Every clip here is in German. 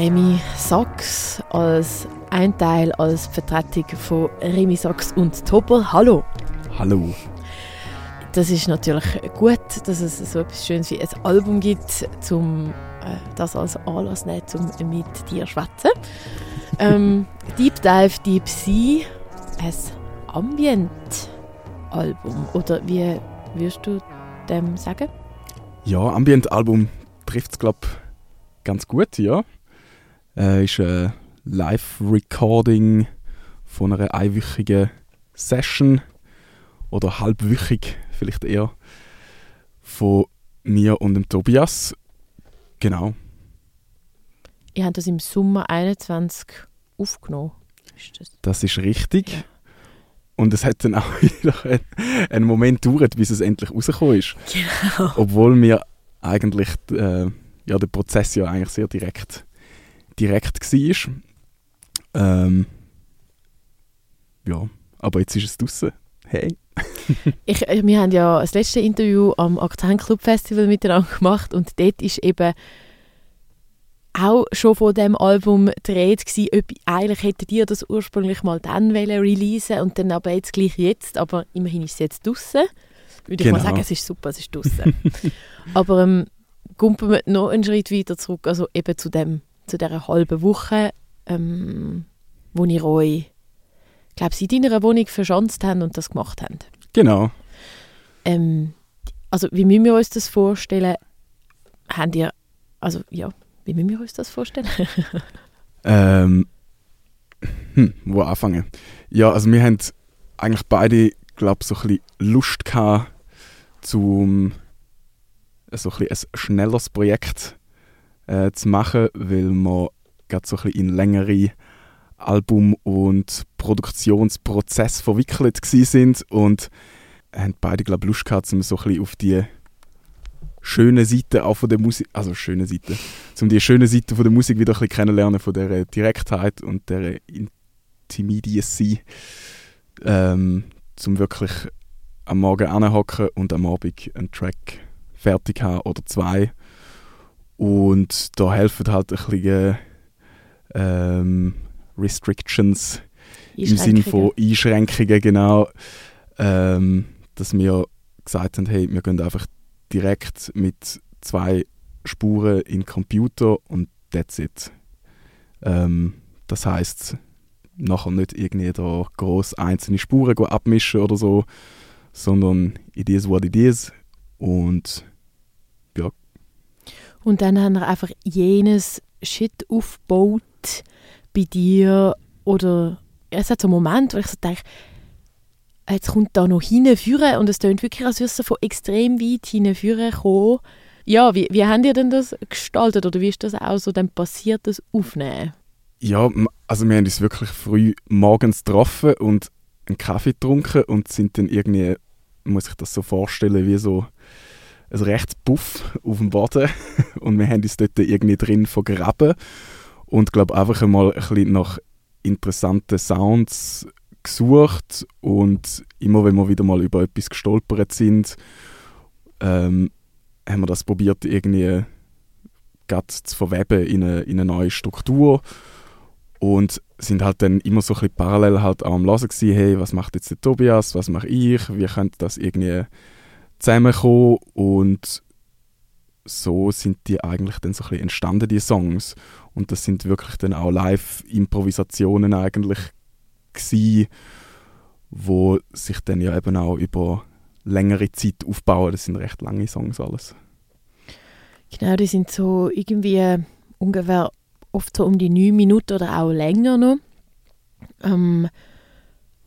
Remy Sachs als ein Teil als Vertretung von Remy Sachs und Topper. Hallo. Hallo. Das ist natürlich gut, dass es so etwas Schönes wie ein Album gibt, um äh, das als Anlass nehmen, um mit dir zu schwätzen. ähm, Deep Dive Deep Sea, ein Ambient-Album. Oder wie würdest du dem sagen? Ja, Ambient-Album trifft es, glaube ich, ganz gut, ja. Äh, ist ein Live-Recording von einer einwöchigen Session oder halbwöchig vielleicht eher von mir und dem Tobias. Genau. Ihr habt das im Sommer 21 aufgenommen. Ist das? das ist richtig. Ja. Und es hat dann auch wieder einen, Moment gedauert, bis es endlich rausgekommen ist. Genau. Obwohl wir eigentlich äh, ja, der Prozess ja eigentlich sehr direkt direkt war. Ähm, ja, aber jetzt ist es draußen. Hey. ich, äh, wir haben ja das letzte Interview am Akzent Club Festival miteinander gemacht und dort ist eben auch schon von dem Album dreht gsi, ob eigentlich hätte ihr das ursprünglich mal dann releasen und dann aber jetzt gleich jetzt, aber immerhin ist es jetzt draußen. Würde genau. ich mal genau. sagen, es ist super, es ist draußen. aber ähm, kumpen wir noch einen Schritt weiter zurück, also eben zu dem zu dieser halben Woche, ähm, wo ihr euch, glaube ich, in deiner Wohnung verschanzt haben und das gemacht haben. Genau. Ähm, also wie müssen wir uns das vorstellen? Habt ihr, also ja, wie müssen wir uns das vorstellen? ähm, hm, wo anfangen? Ja, also wir haben eigentlich beide, glaube ich, so ein bisschen Lust gehabt, zum so ein, bisschen ein schnelleres Projekt äh, zu machen, weil wir gerade so ein bisschen in längere Album- und Produktionsprozess verwickelt sind und haben beide, glaube ich, Lust gehabt, um so ein auf die schöne Seite auch von der Musik, also schöne Seite, um die schöne Seite von der Musik wieder ein bisschen kennenlernen, von der Direktheit und der Intimidiacy, ähm, zum wirklich am Morgen anhocken und am Abend einen Track fertig haben oder zwei und da helfen halt ein bisschen ähm, Restrictions im Sinne von Einschränkungen, genau. Ähm, dass wir gesagt haben, hey, wir gehen einfach direkt mit zwei Spuren in den Computer und that's it. Ähm, das heißt nachher nicht irgendwie da groß einzelne Spuren abmischen oder so, sondern it is what it is und und dann haben wir einfach jenes Shit aufgebaut bei dir. Oder es hat so einen Moment, wo ich so denke, jetzt kommt da noch hinführen und es klingt wirklich, als würde es von extrem weit hinführen kommen. Ja, wie, wie habt ihr denn das gestaltet oder wie ist das auch so dann passiert, das Aufnehmen? Ja, also wir haben uns wirklich früh morgens getroffen und einen Kaffee getrunken und sind dann irgendwie, muss ich das so vorstellen, wie so ein rechts Puff auf dem Boden. Und wir haben uns dort irgendwie drin vergraben und glaube einfach einmal ein bisschen nach interessanten Sounds gesucht. Und immer wenn wir wieder mal über etwas gestolpert sind, ähm, haben wir das probiert irgendwie zu verweben in eine, in eine neue Struktur. Und sind halt dann immer so ein bisschen parallel halt auch am Hören gewesen, hey, was macht jetzt der Tobias, was mache ich, wie könnte das irgendwie zusammengekommen und so sind die eigentlich dann so ein bisschen entstanden, die Songs. Und das sind wirklich dann auch Live-Improvisationen eigentlich gewesen, wo sich dann ja eben auch über längere Zeit aufbauen. Das sind recht lange Songs alles. Genau, die sind so irgendwie ungefähr oft so um die neun Minuten oder auch länger noch. Ähm,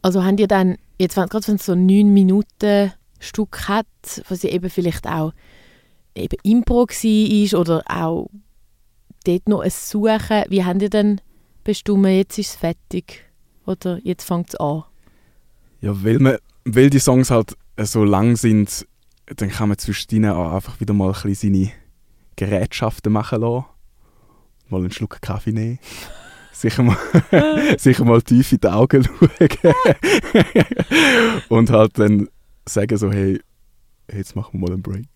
also haben die dann, jetzt gerade wenn es so neun Minuten Stück hat, was ja eben vielleicht auch eben Impro war oder auch dort noch ein Suchen. Wie haben die denn bestimmt, jetzt ist es fertig oder jetzt fängt es an? Ja, weil, man, weil die Songs halt so lang sind, dann kann man zwischen ihnen auch einfach wieder mal ein bisschen seine Gerätschaften machen lassen. Mal einen Schluck Kaffee nehmen. sicher mal, sicher mal tief in die Augen schauen. und halt dann sagen so, hey, jetzt machen wir mal einen Break.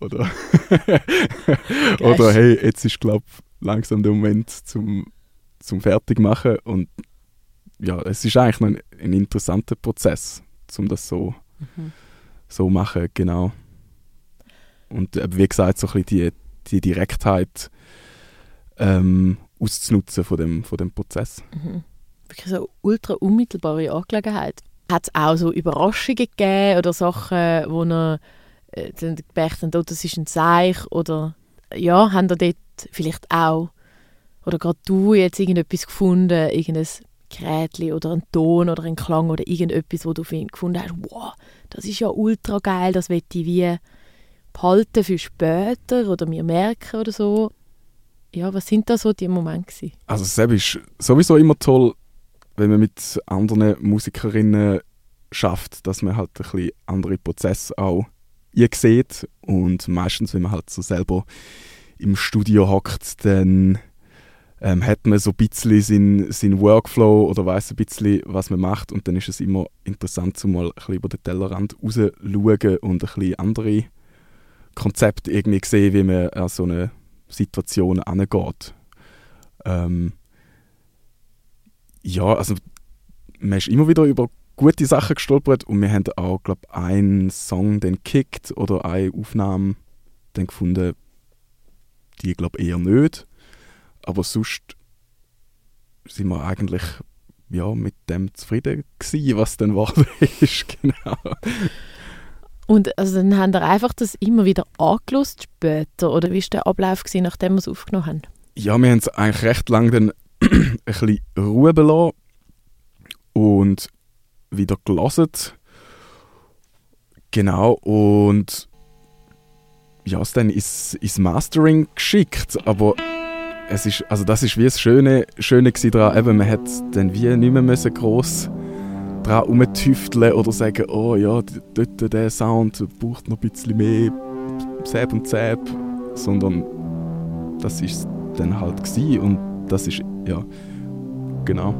Oder, oder hey, jetzt ist, glaube langsam der Moment zum, zum Fertigmachen und ja, es ist eigentlich ein, ein interessanter Prozess, um das so mhm. so machen, genau. Und äh, wie gesagt, so ein bisschen die, die Direktheit ähm, auszunutzen von dem, von dem Prozess. Mhm. Wirklich so ultra unmittelbare Angelegenheit. Hat es auch so Überraschungen gegeben oder Sachen, wo er äh, gemerkt hat, oh, das ist ein Zeichen oder ja, haben ihr dort vielleicht auch oder gerade du jetzt irgendetwas gefunden, irgendein Gerätchen oder ein Ton oder ein Klang oder irgendetwas, wo du gefunden hast, wow, das ist ja ultra geil, das will ich wie behalten für später oder mir merken oder so. Ja, was sind da so die Momente gewesen? Also es ist sowieso immer toll, wenn man mit anderen Musikerinnen schafft, dass man halt ein bisschen andere Prozesse auch sieht und meistens, wenn man halt so selber im Studio hockt, dann ähm, hat man so ein bisschen seinen, seinen Workflow oder weiß ein bisschen, was man macht und dann ist es immer interessant, so mal ein bisschen über den Tellerrand rauszuschauen und ein bisschen andere Konzepte irgendwie sehen, wie man an so eine Situation angeht. Ähm, ja, also man ist immer wieder über gute Sachen gestolpert und wir haben auch, glaube ich, einen Song dann gekickt oder eine Aufnahme dann gefunden, die glaube eher nicht. Aber sonst sind wir eigentlich ja, mit dem zufrieden gewesen, was dann war. ist. genau. Und also dann haben wir einfach das immer wieder angelost später? Oder wie war der Ablauf, gewesen, nachdem wir es aufgenommen haben? Ja, wir haben es eigentlich recht lange dann ein bisschen Ruhe belassen und wieder gelassen. Genau, und ja, es dann ins, ins Mastering geschickt, aber es ist, also das ist wie das Schöne, Schöne daran, eben, man hat dann wie nicht mehr müssen gross dran rumtüfteln oder sagen, oh ja, dort der Sound braucht noch ein bisschen mehr Säb und Säb, sondern das ist dann halt gewesen und das ist, ja, genau.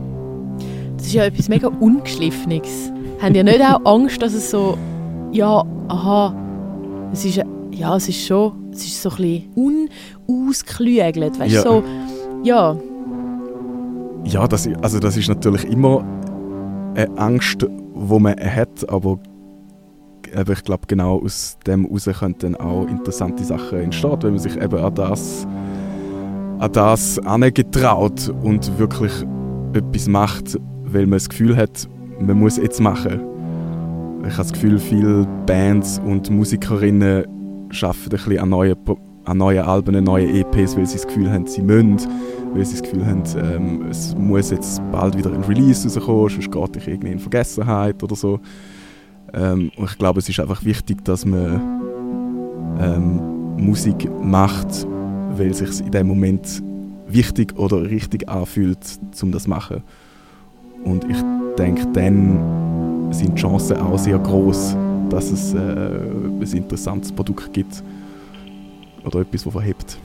Das ist ja etwas mega Ungeschliffenes. Haben ihr nicht auch Angst, dass es so, ja, aha, es ist, ja, es ist schon, es ist so ein bisschen unausgeklügelt, weißt du, ja. so, ja. Ja, das, also das ist natürlich immer eine Angst, die man hat, aber ich glaube, genau aus dem heraus könnten auch interessante Sachen entstehen, wenn man sich eben an das, an das angetraut und wirklich etwas macht, weil man das Gefühl hat, man muss jetzt machen. Ich habe das Gefühl, viele Bands und Musikerinnen arbeiten ein bisschen an neuen, an neuen Alben, neuen EPs, weil sie das Gefühl haben, sie müssen, weil sie das Gefühl haben, ähm, es muss jetzt bald wieder ein Release rauskommen, sonst geht ich irgendwie in Vergessenheit oder so. Ähm, und ich glaube, es ist einfach wichtig, dass man ähm, Musik macht, weil es sich in dem Moment wichtig oder richtig anfühlt, um das zu machen. Und ich denke, dann sind die Chancen auch sehr groß, dass es äh, ein interessantes Produkt gibt oder etwas, das verhebt.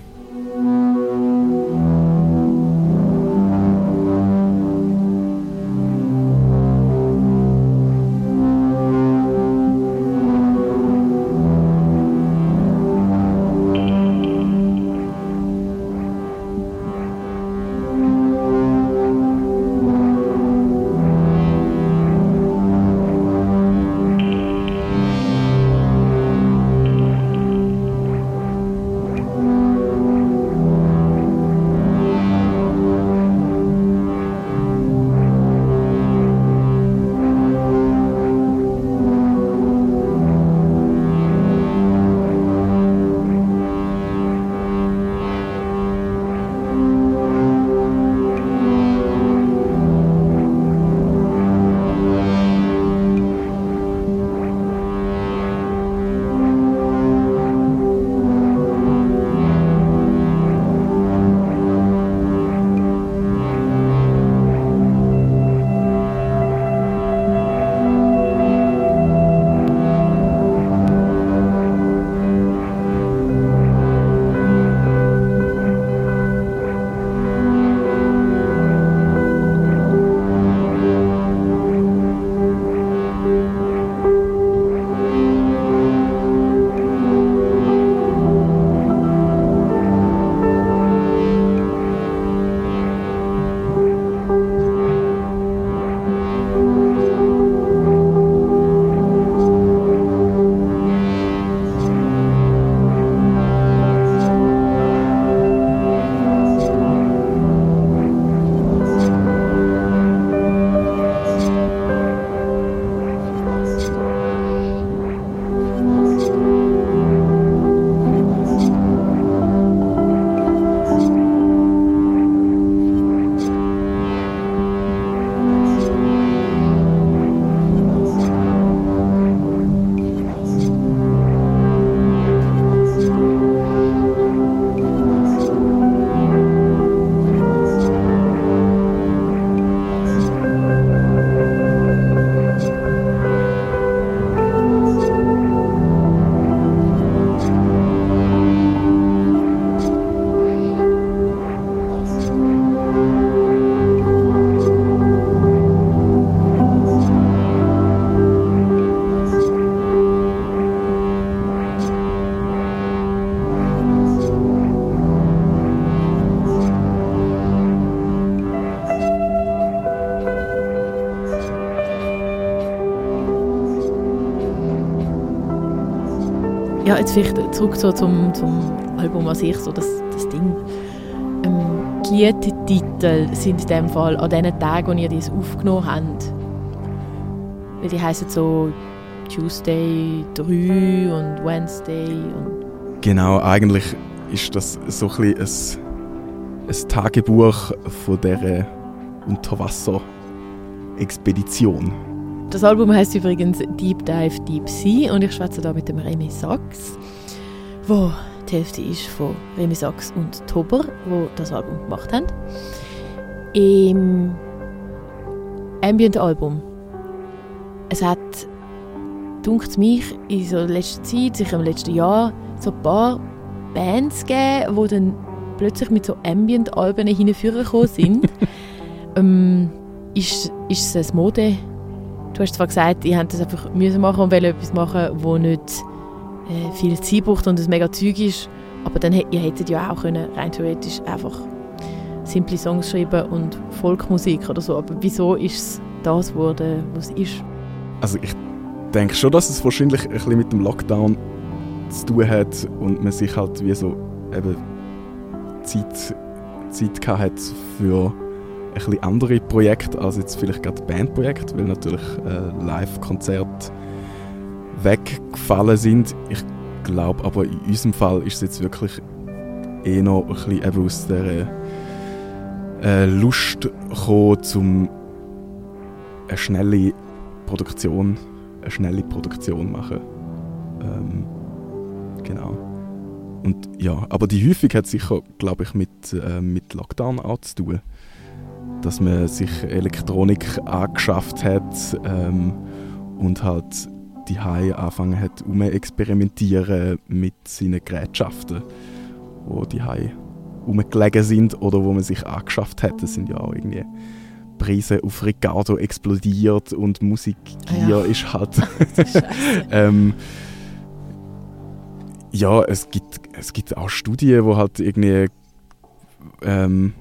Ja, jetzt vielleicht zurück so zum, zum Album an sich, so das, das Ding. Ähm, die Liedtitel sind in dem Fall an den Tagen, wo ihr das aufgenommen habt. Weil die heißen so Tuesday 3 und Wednesday und Genau, eigentlich ist das so ein, bisschen ein, ein Tagebuch von dieser Unterwasser-Expedition. Das Album heißt übrigens Deep Dive Deep Sea und ich schwätze da mit dem Remy Sachs, wo die Hälfte ist von Remy Sachs und Tober, wo das Album gemacht haben. Im Ambient-Album. Es hat, dunkt mich, in so letzter Zeit, sicher im letzten Jahr, so ein paar Bands gegeben, die dann plötzlich mit so Ambient-Alben hingekommen sind. ähm, ist, ist es ein Mode? Du hast zwar gesagt, ihr habt das einfach müssen machen und wollen etwas machen, wo nicht äh, viel Zeit braucht und es mega Zeug ist, aber dann ihr hättet ja auch können, rein theoretisch einfach simple Songs schreiben und Folkmusik oder so. Aber wieso ist es das geworden, was es ist? Also ich denke schon, dass es wahrscheinlich ein bisschen mit dem Lockdown zu tun hat und man sich halt wie so eben Zeit, Zeit hat für ein bisschen andere Projekte als jetzt vielleicht gerade Bandprojekte, weil natürlich äh, Live-Konzerte weggefallen sind. Ich glaube aber in unserem Fall ist es jetzt wirklich eh noch ein bisschen aus der äh, Lust gekommen, um eine schnelle Produktion, eine schnelle Produktion machen. Ähm, genau. Und ja, aber die Häufung hat sicher, glaube ich, mit, äh, mit Lockdown auch zu tun. Dass man sich Elektronik angeschafft hat ähm, und halt die Hai angefangen hat, um experimentieren mit seinen Gerätschaften, wo die Hai umgelegen sind oder wo man sich angeschafft hat. Das sind ja auch irgendwie Preise auf Ricardo explodiert und Musik ah, ja. ist halt. ähm, ja, es gibt, es gibt auch Studien, wo halt irgendwie ähm,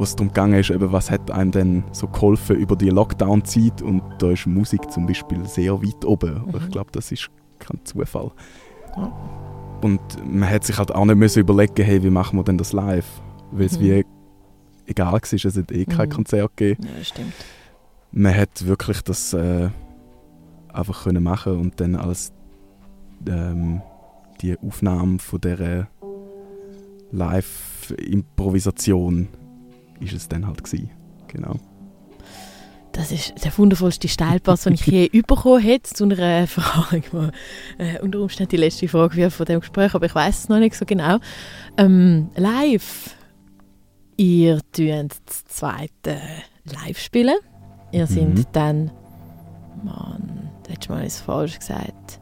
wo es darum gegangen ist, eben, was hat einem denn so geholfen über die Lockdown-Zeit und da ist Musik zum Beispiel sehr weit oben. Mhm. Ich glaube, das ist kein Zufall. Ja. Und man hat sich halt auch nicht müssen überlegen, hey, wie machen wir denn das live? Weil es mhm. wie egal war, es hat eh kein mhm. Konzert gegeben. Ja, stimmt. Man hat wirklich das äh, einfach können machen und dann als ähm, die Aufnahme von dieser Live-Improvisation ist es dann halt gewesen. Genau. Das ist der wundervollste Steilpass, den ich je bekommen hätte zu einer Frage, die äh, unter Umständen die letzte Frage wird von dem Gespräch, aber ich weiß es noch nicht so genau. Ähm, live. Ihr tut das zweite live spielen. Ihr mhm. seid dann, Mann, letztes Mal ist es falsch gesagt,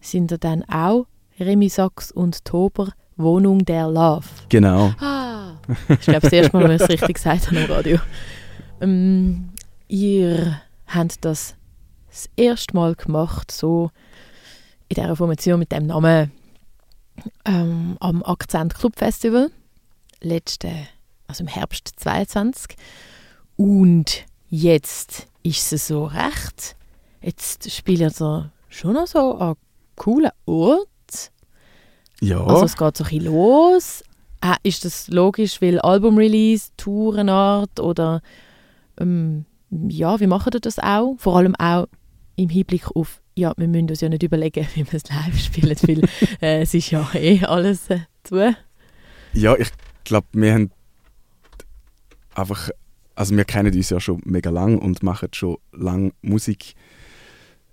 sind ihr dann auch Remi Sachs und Tober Wohnung der Love? Genau. Ah, ich glaube, das erste Mal, wenn ich es richtig gesagt habe im Radio. Ähm, ihr habt das das erste Mal gemacht, so in dieser Formation mit dem Namen ähm, am Akzent Club Festival, letzte, also im Herbst 22. Und jetzt ist es so recht. Jetzt spielt er schon noch so an coolen Ort. Ja. Also es geht so ein bisschen los, äh, ist das logisch, weil Album-Release, Tourenart oder ähm, ja, wie machen das auch? Vor allem auch im Hinblick auf, ja, wir müssen uns ja nicht überlegen, wie wir es live spielen, weil äh, es ist ja eh alles äh, zu. Ja, ich glaube, wir haben einfach, also wir kennen uns ja schon mega lang und machen schon lange Musik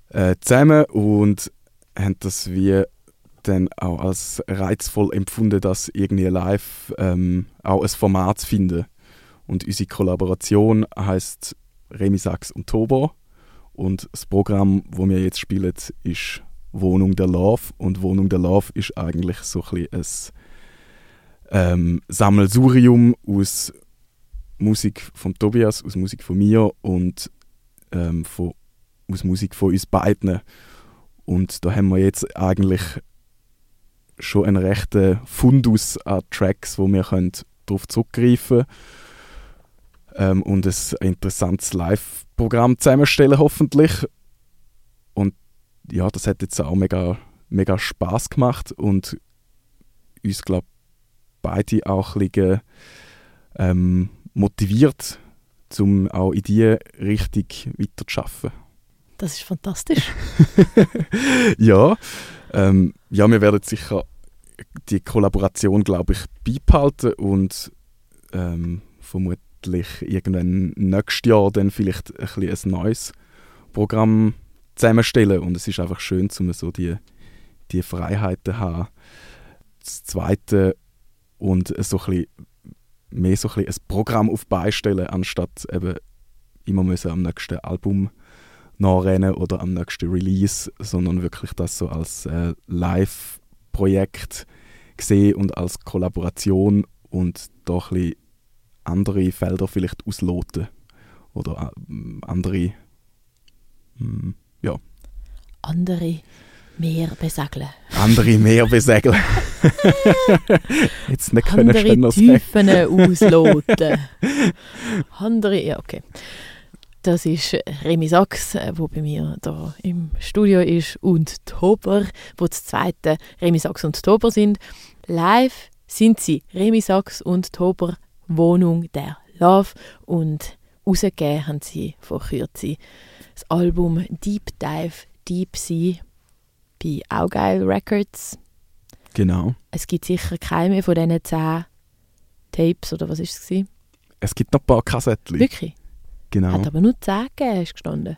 äh, zusammen und haben das wie dann auch als reizvoll empfunden, das irgendwie live ähm, auch ein Format zu finden. Und unsere Kollaboration heißt Remi Sachs und Tobo. Und das Programm, wo wir jetzt spielen, ist Wohnung der Love. Und Wohnung der Love ist eigentlich so ein, ein ähm, Sammelsurium aus Musik von Tobias, aus Musik von mir und ähm, von, aus Musik von uns beiden. Und da haben wir jetzt eigentlich schon einen rechten Fundus an Tracks, wo wir darauf zurückgreifen können ähm, und ein interessantes Live-Programm zusammenstellen hoffentlich. Und ja, das hat jetzt auch mega mega Spaß gemacht und uns, glaube beide auch ein bisschen, ähm, motiviert, um auch in diese Richtung weiterzuarbeiten. Das ist fantastisch. ja, ähm, ja, wir werden sicher die Kollaboration, glaube ich, beibehalten und ähm, vermutlich irgendwann nächstes Jahr dann vielleicht ein, ein neues Programm zusammenstellen und es ist einfach schön, um so die, die Freiheiten zu haben. Das Zweite und so ein bisschen, mehr so ein, ein Programm auf beistellen, anstatt eben immer müssen am nächsten Album nachrennen oder am nächsten Release, sondern wirklich das so als äh, Live-Projekt sehen und als Kollaboration und da ein bisschen andere Felder vielleicht ausloten oder äh, andere hm, ja. Andere mehr besegeln. Andere mehr besegeln. Jetzt nicht können Andere schöner Tiefen ausloten. Andere, ja okay. Das ist Remy Sachs, der bei mir da im Studio ist, und Tober, wo das zweite Remy Sachs und Tober sind. Live sind sie Remy Sachs und Tober Wohnung der Love und rausgegeben haben sie vor Kürze das Album Deep Dive Deep Sea bei Augeil Records. Genau. Es gibt sicher keine mehr von diesen zehn Tapes, oder was war es? Gewesen? Es gibt noch ein paar Kassetten. Wirklich? Genau. Hat aber nur zehn gegeben, ist gestanden.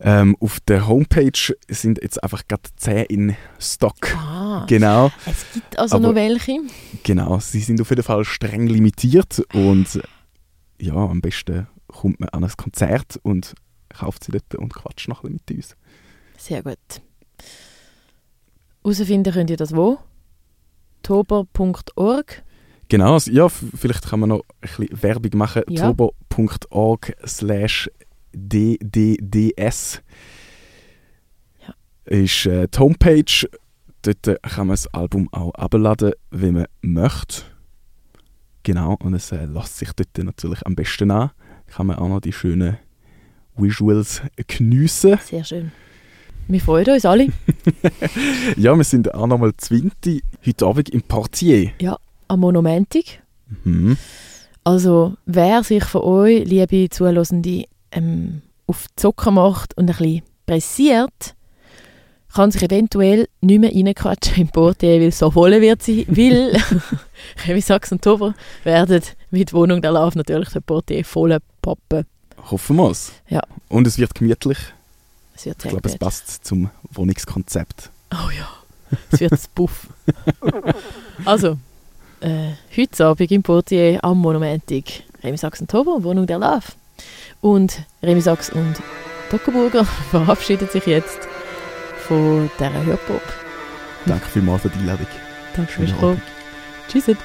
Ähm, auf der Homepage sind jetzt einfach gerade 10 in Stock. Ah, Genau, es gibt also Aber- noch welche. genau. Sie sind auf jeden Fall streng limitiert und ja, am besten kommt man an ein Konzert und kauft sie dort und quatscht noch ein bisschen mit uns. Sehr gut. Herausfinden könnt ihr das wo? tober.org. Genau, also, ja, vielleicht kann man noch ein bisschen Werbung machen. Ja. turbo.org slash ddds Ja. ist äh, die Homepage. Dort äh, kann man das Album auch abladen, wenn man möchte. Genau, und es äh, lässt sich dort natürlich am besten an. Kann man auch noch die schönen Visuals geniessen. Sehr schön. Wir freuen uns alle. Ja, wir sind auch nochmal Zwinti heute Abend im Portier. Am Monumentig. Mhm. Also, wer sich von euch, liebe Zuhörende, ähm, auf die Socken macht und ein bisschen pressiert, kann sich eventuell nicht mehr reinquatschen im Portier, weil es so voll wird sein, weil Chevy Sachs und Tober werden mit Wohnung der Love natürlich den Portier voll poppen. Hoffen wir es. Ja. Und es wird gemütlich. Es wird Ich glaube, es passt zum Wohnungskonzept. Oh ja, es wird das Puff. also, äh, heute Abend im Portier am Monumentig Remi Sachs und Tober, Wohnung der Love. Und Remi Sachs und Tockenburger verabschieden sich jetzt von dieser Hörpop. Danke vielmals für die Einladung. Danke fürs Kommen. Tschüss.